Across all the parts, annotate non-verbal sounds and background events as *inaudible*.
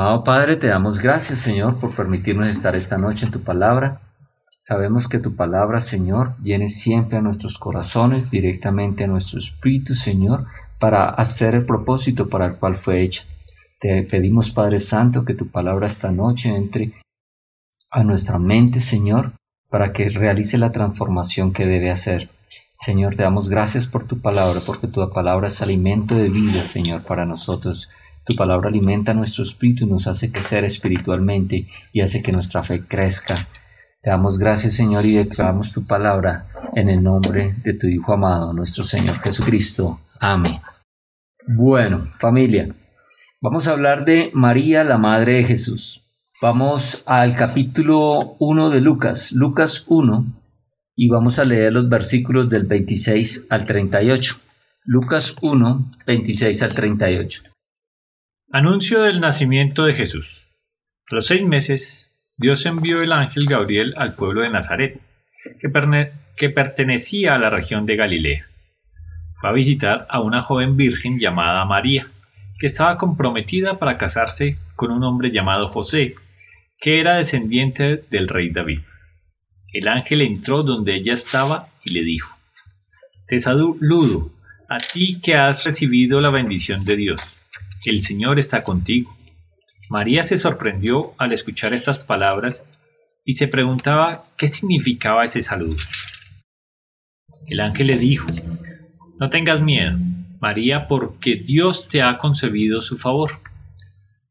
Amado Padre, te damos gracias, Señor, por permitirnos estar esta noche en tu palabra. Sabemos que tu palabra, Señor, viene siempre a nuestros corazones, directamente a nuestro espíritu, Señor, para hacer el propósito para el cual fue hecha. Te pedimos, Padre Santo, que tu palabra esta noche entre a nuestra mente, Señor, para que realice la transformación que debe hacer. Señor, te damos gracias por tu palabra, porque tu palabra es alimento de vida, Señor, para nosotros. Tu palabra alimenta nuestro espíritu y nos hace crecer espiritualmente y hace que nuestra fe crezca. Te damos gracias, Señor, y declaramos tu palabra en el nombre de tu Hijo amado, nuestro Señor Jesucristo. Amén. Bueno, familia, vamos a hablar de María, la Madre de Jesús. Vamos al capítulo 1 de Lucas, Lucas 1, y vamos a leer los versículos del 26 al 38. Lucas 1, 26 al 38. Anuncio del nacimiento de Jesús. A los seis meses, Dios envió el ángel Gabriel al pueblo de Nazaret, que, pertenecía a la región de Galilea. Fue a visitar a una joven virgen llamada María, que estaba comprometida para casarse con un hombre llamado José, que era descendiente del rey David. El ángel entró donde ella estaba y le dijo, Te saludo, a ti que has recibido la bendición de Dios. El Señor está contigo. María se sorprendió al escuchar estas palabras y se preguntaba qué significaba ese saludo. El ángel le dijo, No tengas miedo, María, porque Dios te ha concebido su favor.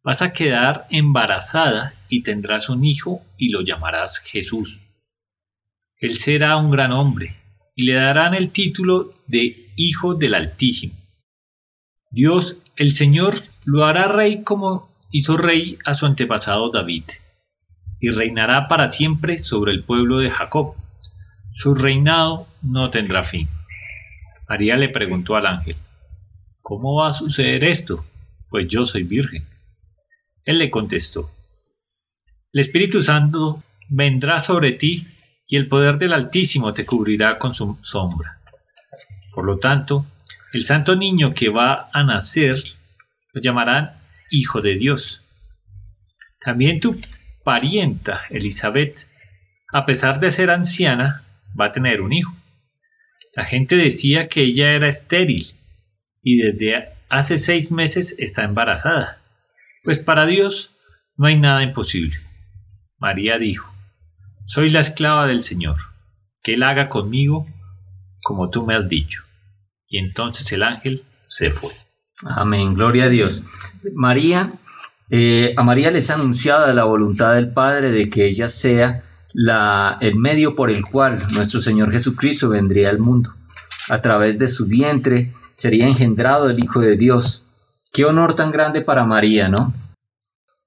Vas a quedar embarazada y tendrás un hijo y lo llamarás Jesús. Él será un gran hombre y le darán el título de Hijo del Altísimo. Dios, el Señor, lo hará rey como hizo rey a su antepasado David, y reinará para siempre sobre el pueblo de Jacob. Su reinado no tendrá fin. María le preguntó al ángel, ¿Cómo va a suceder esto? Pues yo soy virgen. Él le contestó, El Espíritu Santo vendrá sobre ti y el poder del Altísimo te cubrirá con su sombra. Por lo tanto, el santo niño que va a nacer lo llamarán Hijo de Dios. También tu parienta Elizabeth, a pesar de ser anciana, va a tener un hijo. La gente decía que ella era estéril y desde hace seis meses está embarazada pues para Dios no hay nada imposible. María dijo, Soy la esclava del Señor, que Él haga conmigo como tú me has dicho. Y entonces el ángel se fue. Amén, gloria a Dios. María, eh, a María les ha anunciado la voluntad del Padre de que ella sea la, el medio por el cual nuestro Señor Jesucristo vendría al mundo. A través de su vientre sería engendrado el Hijo de Dios Qué honor tan grande para María, ¿no?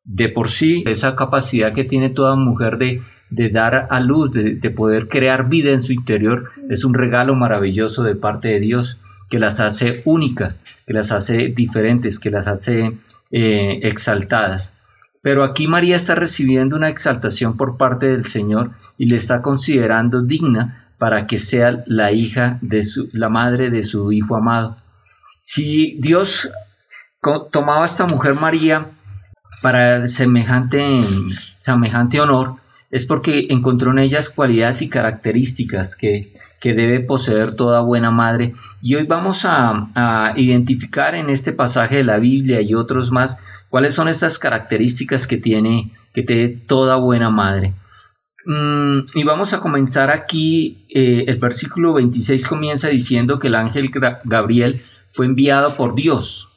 De por sí, esa capacidad que tiene toda mujer de, dar a luz, de, poder crear vida en su interior, es un regalo maravilloso de parte de Dios que las hace únicas, que las hace diferentes, que las hace eh, exaltadas. Pero aquí María está recibiendo una exaltación por parte del Señor y le está considerando digna para que sea la hija de su, la madre de su hijo amado. Si Dios tomaba esta mujer María para semejante, semejante honor es porque encontró en ellas cualidades y características que, debe poseer toda buena madre. Y hoy vamos a, identificar en este pasaje de la Biblia y otros más cuáles son estas características que tiene, que tiene toda buena madre. Mm, y vamos a comenzar aquí, eh, el versículo 26 comienza diciendo que el ángel Gabriel fue enviado por Dios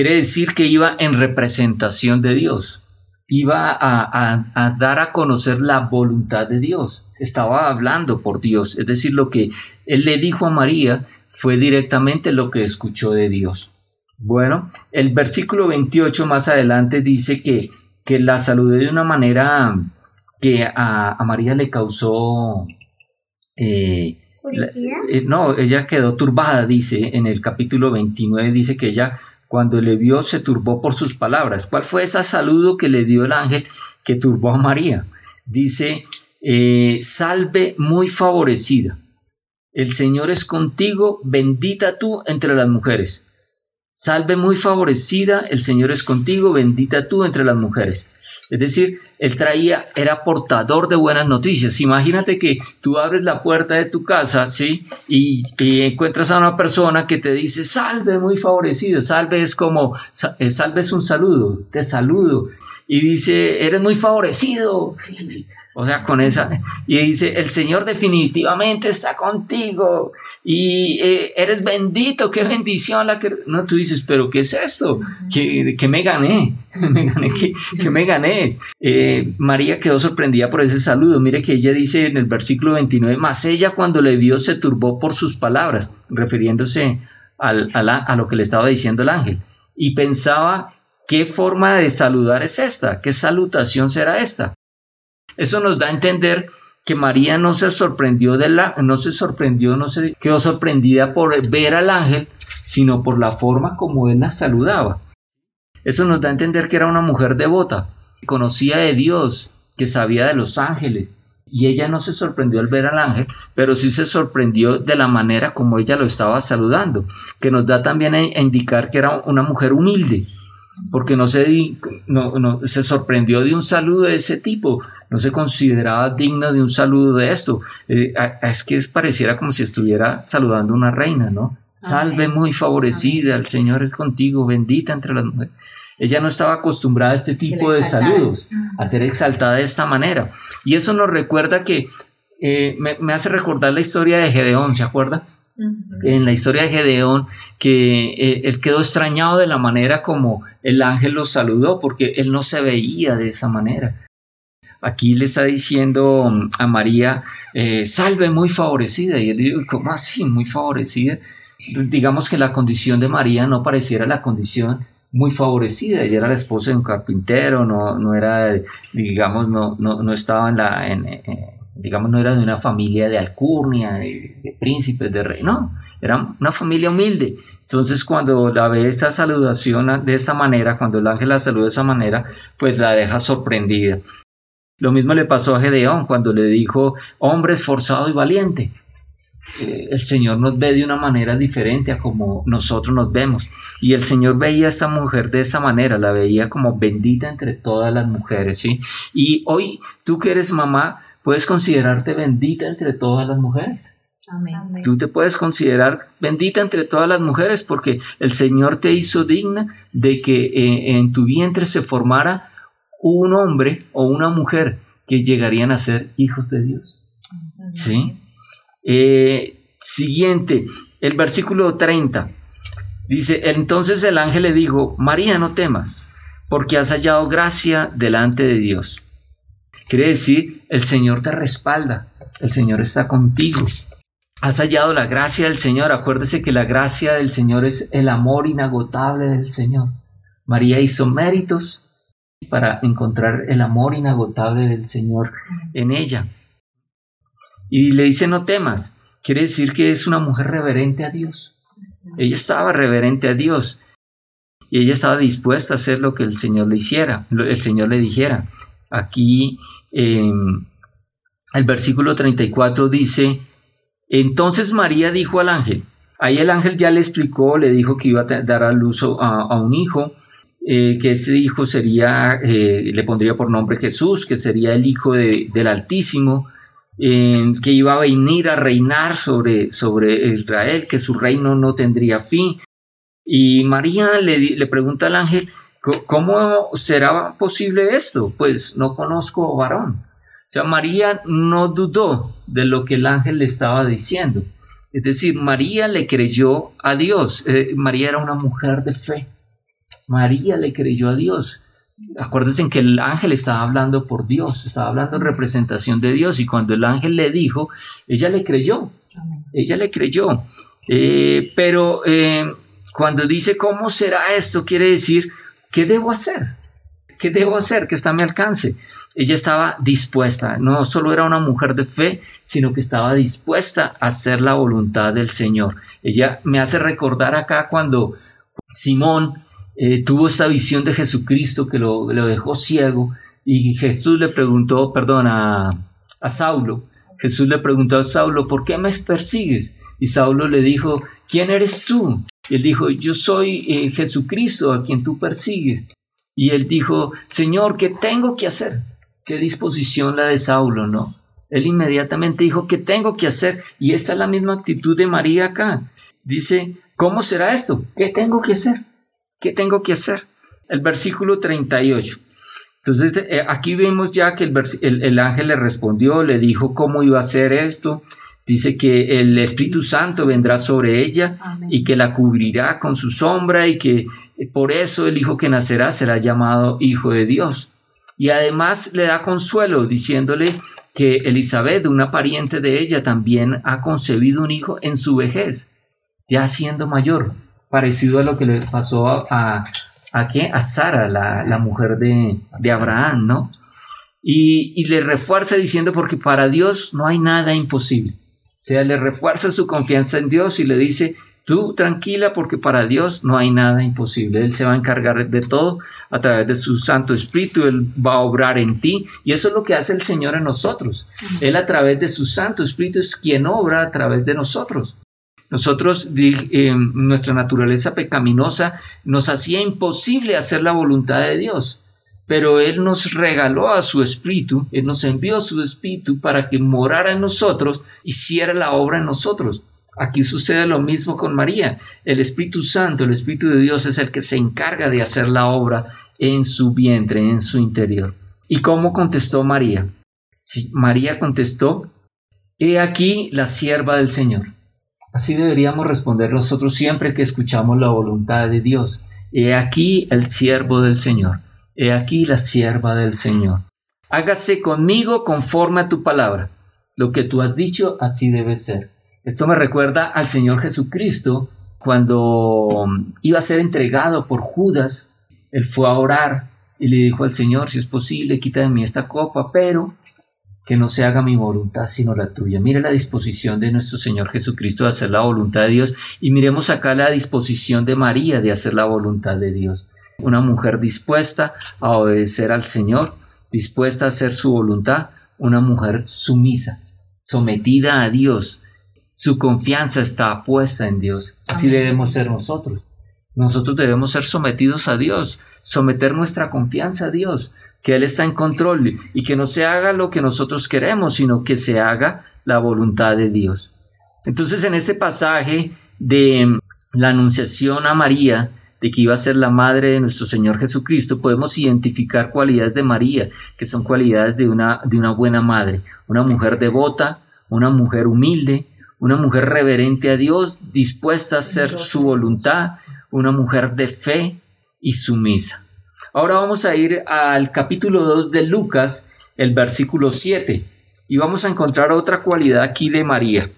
Quiere decir que iba en representación de Dios, iba a, dar a conocer la voluntad de Dios, estaba hablando por Dios, es decir, lo que él le dijo a María fue directamente lo que escuchó de Dios. Bueno, el versículo 28 más adelante dice que, que la saludó de una manera que a, María le causó... Eh, eh, no, ella quedó turbada, dice en el capítulo 29, dice que ella cuando le vio se turbó por sus palabras. ¿Cuál fue ese saludo que le dio el ángel que turbó a María? Dice, eh, salve muy favorecida. El Señor es contigo, bendita tú entre las mujeres. Salve muy favorecida, el Señor es contigo, bendita tú entre las mujeres. Es decir, él traía, era portador de buenas noticias. Imagínate que tú abres la puerta de tu casa, ¿sí? Y, encuentras a una persona que te dice, salve muy favorecido. Salve es como, eh, salve es un saludo, te saludo. Y dice, eres muy favorecido. O sea, con esa. Y dice, el Señor definitivamente está contigo. Y eh, eres bendito, qué bendición la que... No, tú dices, pero ¿qué es esto? ¿Qué, me gané? *laughs* ¿Me gané? ¿Qué, me gané? Eh, María quedó sorprendida por ese saludo. Mire que ella dice en el versículo 29, más ella cuando le vio se turbó por sus palabras, refiriéndose al, a lo que le estaba diciendo el ángel. Y pensaba, ¿qué forma de saludar es esta? ¿Qué salutación será esta? Eso nos da a entender que María no se sorprendió de la, no se sorprendió, no se quedó sorprendida por ver al ángel, sino por la forma como él la saludaba. Eso nos da a entender que era una mujer devota, que conocía de Dios, que sabía de los ángeles. Y ella no se sorprendió al ver al ángel, pero sí se sorprendió de la manera como ella lo estaba saludando, que nos da también a indicar que era una mujer humilde, porque no se, no, se sorprendió de un saludo de ese tipo, no se consideraba digno de un saludo de esto. Eh, es que pareciera como si estuviera saludando a una reina, ¿no? Salve muy favorecida, el Señor es contigo, bendita entre las mujeres. Ella no estaba acostumbrada a este tipo de saludos, a ser exaltada de esta manera. Y eso nos recuerda que, eh, me, me, hace recordar la historia de Gedeón, ¿se acuerda? En la historia de Gedeón, que eh, él quedó extrañado de la manera como el ángel lo saludó, porque él no se veía de esa manera. Aquí le está diciendo mm, a María, eh, salve muy favorecida, y él dijo, ¿cómo así? Muy favorecida. Digamos que la condición de María no pareciera la condición muy favorecida. Ella era la esposa de un carpintero, no, no era, digamos, no, no, no estaba en la, digamos, no era de una familia de alcurnia, de, príncipes, de rey, no, era una familia humilde. Entonces, cuando la ve esta saludación de esta manera, cuando el ángel la saluda de esa manera, pues la deja sorprendida. Lo mismo le pasó a Gedeón cuando le dijo, hombre esforzado y valiente. Eh, el Señor nos ve de una manera diferente a como nosotros nos vemos. Y el Señor veía a esta mujer de esa manera, la veía como bendita entre todas las mujeres, ¿sí? Y hoy, tú que eres mamá, puedes considerarte bendita entre todas las mujeres. Amén. Tú te puedes considerar bendita entre todas las mujeres porque el Señor te hizo digna de que eh, en tu vientre se formara un hombre o una mujer que llegarían a ser hijos de Dios. ¿Sí? Eh, siguiente, el versículo 30. Dice, entonces el ángel le dijo, María, no temas, porque has hallado gracia delante de Dios. Quiere decir, el Señor te respalda, el Señor está contigo. Has hallado la gracia del Señor. Acuérdese que la gracia del Señor es el amor inagotable del Señor. María hizo méritos para encontrar el amor inagotable del Señor en ella. Y le dice, no temas. Quiere decir que es una mujer reverente a Dios. Ella estaba reverente a Dios. Y ella estaba dispuesta a hacer lo que el Señor le hiciera, el Señor le dijera. Aquí el versículo 34 dice, entonces María dijo al ángel, ahí el ángel ya le explicó, le dijo que iba a dar al uso a, un hijo, eh, que ese hijo sería, eh, le pondría por nombre Jesús, que sería el hijo del Altísimo, que iba a venir a reinar sobre, sobre Israel, que su reino no tendría fin. Y María le, le pregunta al ángel, ¿Cómo será posible esto? Pues no conozco varón. O sea, María no dudó de lo que el ángel le estaba diciendo. Es decir, María le creyó a Dios. Eh, María era una mujer de fe. María le creyó a Dios. Acuérdense que el ángel estaba hablando por Dios, estaba hablando en representación de Dios y cuando el ángel le dijo, ella le creyó, ella le creyó. Eh, pero eh, cuando dice, ¿cómo será esto? Quiere decir, ¿qué debo hacer? ¿Qué debo hacer que está a mi alcance? Ella estaba dispuesta, no solo era una mujer de fe, sino que estaba dispuesta a hacer la voluntad del Señor. Ella me hace recordar acá cuando Simón eh, tuvo esta visión de Jesucristo que lo, dejó ciego y Jesús le preguntó, perdón, a Saulo, Jesús le preguntó a Saulo, ¿por qué me persigues? Y Saulo le dijo, ¿quién eres tú? Él dijo, yo soy eh, Jesucristo a quien tú persigues. Y él dijo, Señor, ¿qué tengo que hacer? Qué disposición la de Saulo, ¿no? Él inmediatamente dijo, ¿qué tengo que hacer? Y esta es la misma actitud de María acá. Dice, ¿cómo será esto? ¿Qué tengo que hacer? ¿Qué tengo que hacer? El versículo 38. Entonces, eh, aquí vemos ya que el, ángel le respondió, le dijo cómo iba a ser esto. Dice que el Espíritu Santo vendrá sobre ella y que la cubrirá con su sombra y que por eso el hijo que nacerá será llamado Hijo de Dios. Y además le da consuelo diciéndole que Elizabeth, una pariente de ella, también ha concebido un hijo en su vejez, ya siendo mayor, parecido a lo que le pasó a, ¿A qué? A Sara, la, mujer de, Abraham, ¿no? Y, le refuerza diciendo, porque para Dios no hay nada imposible. Sea, le refuerza su confianza en Dios y le dice, tú tranquila porque para Dios no hay nada imposible. Él se va a encargar de todo a través de su Santo Espíritu, Él va a obrar en ti y eso es lo que hace el Señor en nosotros. Él a través de su Santo Espíritu es quien obra a través de nosotros. Nosotros, eh, nuestra naturaleza pecaminosa nos hacía imposible hacer la voluntad de Dios, pero Él nos regaló a su Espíritu, Él nos envió su Espíritu para que morara en nosotros, hiciera la obra en nosotros. Aquí sucede lo mismo con María. El Espíritu Santo, el Espíritu de Dios es el que se encarga de hacer la obra en su vientre, en su interior. ¿Y cómo contestó María? María contestó, He aquí la sierva del Señor Así deberíamos responder nosotros siempre que escuchamos la voluntad de Dios. He aquí el siervo del Señor. He aquí la sierva del Señor. Hágase conmigo conforme a tu palabra. Lo que tú has dicho, así debe ser. Esto me recuerda al Señor Jesucristo cuando iba a ser entregado por Judas. Él fue a orar y le dijo al Señor, si es posible, quita de mí esta copa, pero que no se haga mi voluntad sino la tuya. Mire la disposición de nuestro Señor Jesucristo de hacer la voluntad de Dios y miremos acá la disposición de María de hacer la voluntad de Dios. Una mujer dispuesta a obedecer al Señor, dispuesta a hacer su voluntad, una mujer sumisa, sometida a Dios. Su confianza está puesta en Dios. Así debemos ser nosotros. Nosotros debemos ser sometidos a Dios, someter nuestra confianza a Dios, que Él está en control y que no se haga lo que nosotros queremos, sino que se haga la voluntad de Dios. Entonces en este pasaje de la anunciación a María, de que iba a ser la madre de nuestro Señor Jesucristo, podemos identificar cualidades de María, que son cualidades de una, de una buena madre, una mujer devota, una mujer humilde, una mujer reverente a Dios, dispuesta a hacer su voluntad, una mujer de fe y sumisa. Ahora vamos a ir al capítulo 2 de Lucas, el versículo 7, y vamos a encontrar otra cualidad aquí de María.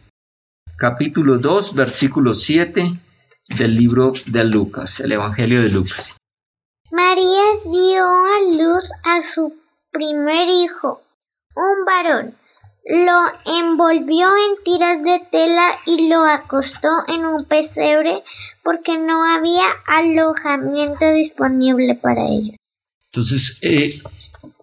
Capítulo 2, versículo 7 del libro de Lucas, el Evangelio de Lucas. María dio a luz a su primer hijo, un varón lo envolvió en tiras de tela y lo acostó en un pesebre porque no había alojamiento disponible para ellos. Entonces, eh,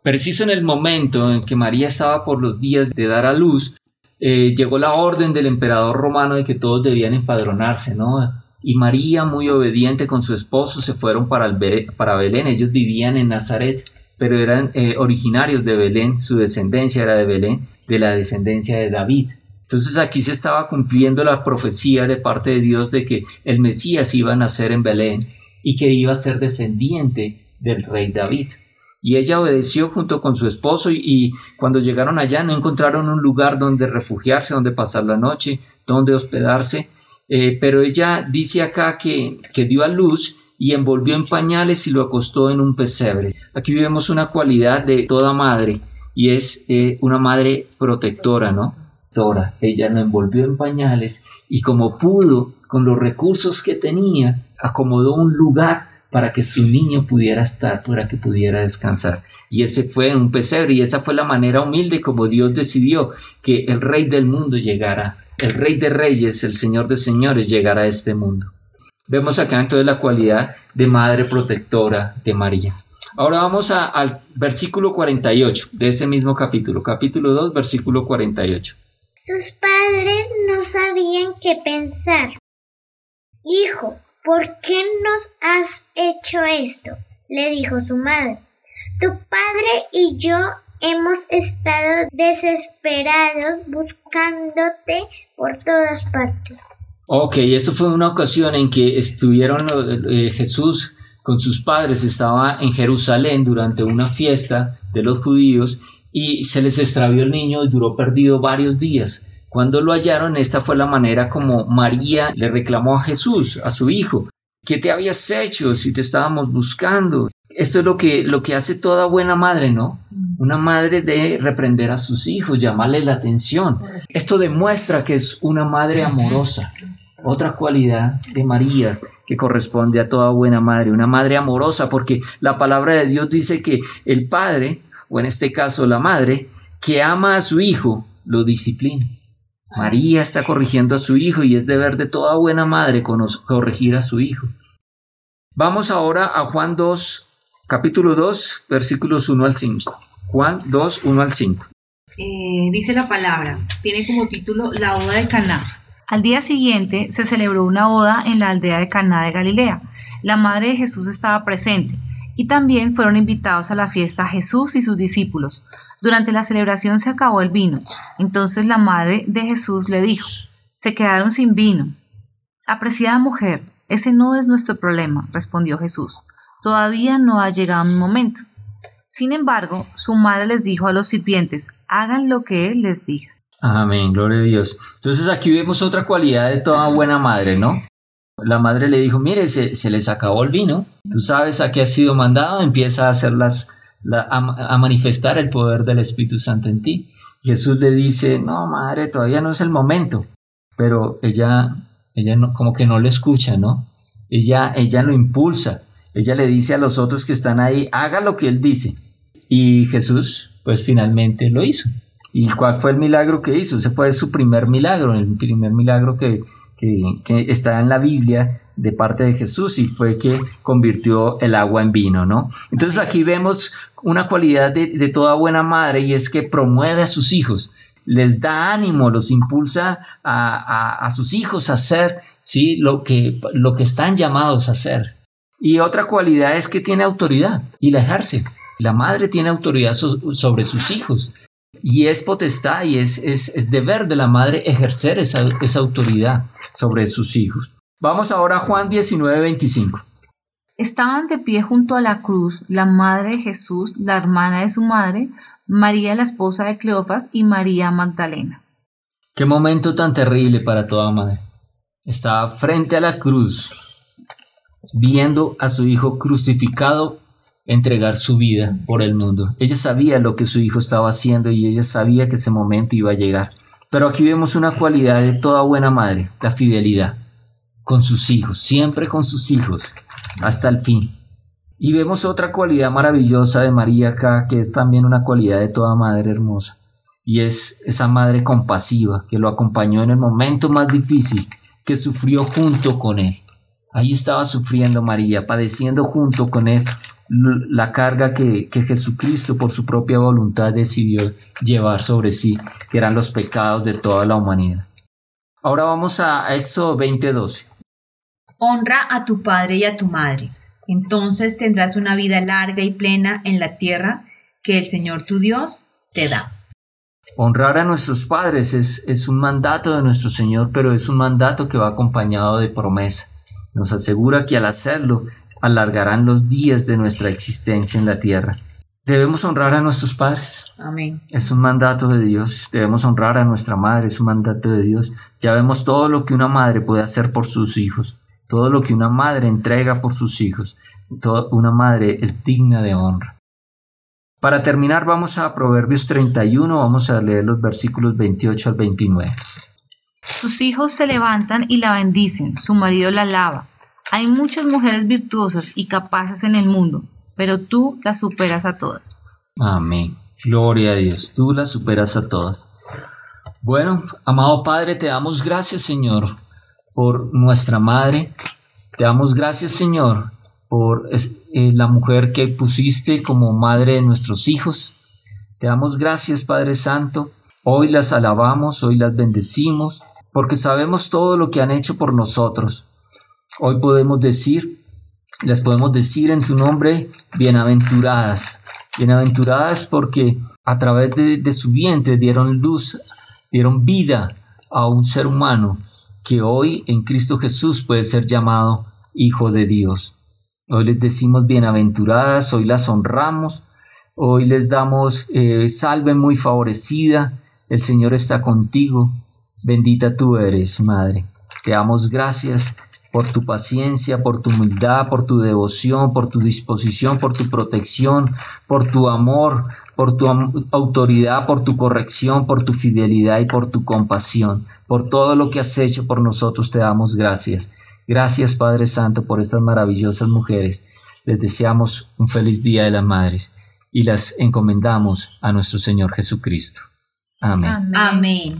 preciso en el momento en que María estaba por los días de dar a luz, eh, llegó la orden del emperador romano de que todos debían empadronarse, ¿no? Y María, muy obediente con su esposo, se fueron para, Belén. Ellos vivían en Nazaret, pero eran eh, originarios de Belén, su descendencia era de Belén de la descendencia de David. Entonces aquí se estaba cumpliendo la profecía de parte de Dios de que el Mesías iba a nacer en Belén y que iba a ser descendiente del rey David. Y ella obedeció junto con su esposo y, cuando llegaron allá no encontraron un lugar donde refugiarse, donde pasar la noche, donde hospedarse. Eh, pero ella dice acá que, que dio a luz y envolvió en pañales y lo acostó en un pesebre. Aquí vemos una cualidad de toda madre y es eh, una madre protectora, ¿no? Ella lo envolvió en pañales y como pudo, con los recursos que tenía, acomodó un lugar para que su niño pudiera estar, para que pudiera descansar. Y ese fue un pesebre y esa fue la manera humilde como Dios decidió que el rey del mundo llegara, el rey de reyes, el señor de señores llegara a este mundo. Vemos acá entonces la cualidad de madre protectora de María. Ahora vamos al versículo 48 de ese mismo capítulo, capítulo 2, versículo 48. Sus padres no sabían qué pensar. Hijo, ¿Por qué nos has hecho esto? le dijo su madre. Tu padre y yo hemos estado desesperados buscándote por todas partes. Ok, eso fue una ocasión en que estuvieron eh, Jesús con sus padres, estaba en Jerusalén durante una fiesta de los judíos y se les extravió el niño y duró perdido varios días. Cuando lo hallaron, esta fue la manera como María le reclamó a Jesús, a su hijo. ¿Qué te habías hecho si te estábamos buscando? Esto es lo que, lo que hace toda buena madre, ¿no? Una madre de reprender a sus hijos, llamarle la atención. Esto demuestra que es una madre amorosa. Otra cualidad de María que corresponde a toda buena madre, una madre amorosa, porque la palabra de Dios dice que el padre, o en este caso la madre, que ama a su hijo, lo disciplina. María está corrigiendo a su hijo y es deber de toda buena madre corregir a su hijo. Vamos ahora a Juan 2, capítulo 2, versículos 1 al 5. Juan 2, 1 al 5. Eh, dice la palabra, tiene como título La boda de Caná. Al día siguiente se celebró una boda en la aldea de Caná de Galilea. La madre de Jesús estaba presente y también fueron invitados a la fiesta Jesús y sus discípulos. Durante la celebración se acabó el vino. Entonces la madre de Jesús le dijo, se quedaron sin vino. Apreciada mujer, ese no es nuestro problema, respondió Jesús. Todavía no ha llegado mi momento. Sin embargo, su madre les dijo a los sirvientes, hagan lo que él les diga. Amén, gloria a Dios. Entonces aquí vemos otra cualidad de toda buena madre, ¿no? La madre le dijo, mire, se, les acabó el vino, tú sabes a qué has sido mandado, empieza a hacerlas, a, manifestar el poder del Espíritu Santo en ti. Jesús le dice, no, madre, todavía no es el momento, pero ella, ella no, como que no le escucha, ¿no? Ella, ella lo impulsa, ella le dice a los otros que están ahí, haga lo que él dice. Y Jesús, pues finalmente lo hizo. ¿Y cuál fue el milagro que hizo? Ese fue su primer milagro, el primer milagro que, está en la Biblia de parte de Jesús y fue que convirtió el agua en vino, ¿no? Entonces aquí vemos una cualidad de, toda buena madre y es que promueve a sus hijos, les da ánimo, los impulsa a, sus hijos a hacer ¿sí? lo, que, lo que están llamados a hacer. Y otra cualidad es que tiene autoridad y la ejerce. La madre tiene autoridad sobre sus hijos. Y es potestad y es, es, deber de la madre ejercer esa, autoridad sobre sus hijos. Vamos ahora a Juan 19, 25. Estaban de pie junto a la cruz la madre de Jesús, la hermana de su madre, María la esposa de Cleofas y María Magdalena. Qué momento tan terrible para toda madre. Estaba frente a la cruz, viendo a su hijo crucificado entregar su vida por el mundo. Ella sabía lo que su hijo estaba haciendo y ella sabía que ese momento iba a llegar. Pero aquí vemos una cualidad de toda buena madre, la fidelidad con sus hijos, siempre con sus hijos, hasta el fin. Y vemos otra cualidad maravillosa de María acá, que es también una cualidad de toda madre hermosa, y es esa madre compasiva que lo acompañó en el momento más difícil, que sufrió junto con él. Ahí estaba sufriendo María, padeciendo junto con él la carga que, Jesucristo por su propia voluntad decidió llevar sobre sí, que eran los pecados de toda la humanidad. Ahora vamos a Éxodo 20:12. Honra a tu padre y a tu madre, entonces tendrás una vida larga y plena en la tierra que el Señor tu Dios te da. Honrar a nuestros padres es, es un mandato de nuestro Señor, pero es un mandato que va acompañado de promesa. Nos asegura que al hacerlo alargarán los días de nuestra existencia en la tierra. Debemos honrar a nuestros padres. Amén. Es un mandato de Dios. Debemos honrar a nuestra madre. Es un mandato de Dios. Ya vemos todo lo que una madre puede hacer por sus hijos. Todo lo que una madre entrega por sus hijos. una madre es digna de honra. Para terminar, vamos a Proverbios 31. Vamos a leer los versículos 28 al 29. Sus hijos se levantan y la bendicen. Su marido la alaba hay muchas mujeres virtuosas y capaces en el mundo, pero tú las superas a todas. Amén. Gloria a Dios, tú las superas a todas. Bueno, amado Padre, te damos gracias, Señor, por nuestra madre. Te damos gracias, Señor, por eh, la mujer que pusiste como madre de nuestros hijos. Te damos gracias, Padre Santo. Hoy las alabamos, hoy las bendecimos, porque sabemos todo lo que han hecho por nosotros. Hoy podemos decir, les podemos decir en tu nombre, bienaventuradas. Bienaventuradas porque a través de, de su vientre dieron luz, dieron vida a un ser humano que hoy en Cristo Jesús puede ser llamado Hijo de Dios. Hoy les decimos bienaventuradas, hoy las honramos, hoy les damos eh, salve muy favorecida, el Señor está contigo, bendita tú eres, Madre. Te damos gracias por tu paciencia, por tu humildad, por tu devoción, por tu disposición, por tu protección, por tu amor, por tu autoridad, por tu corrección, por tu fidelidad y por tu compasión. Por todo lo que has hecho por nosotros te damos gracias. Gracias Padre Santo por estas maravillosas mujeres. Les deseamos un feliz Día de las Madres y las encomendamos a nuestro Señor Jesucristo. Amén. Amén.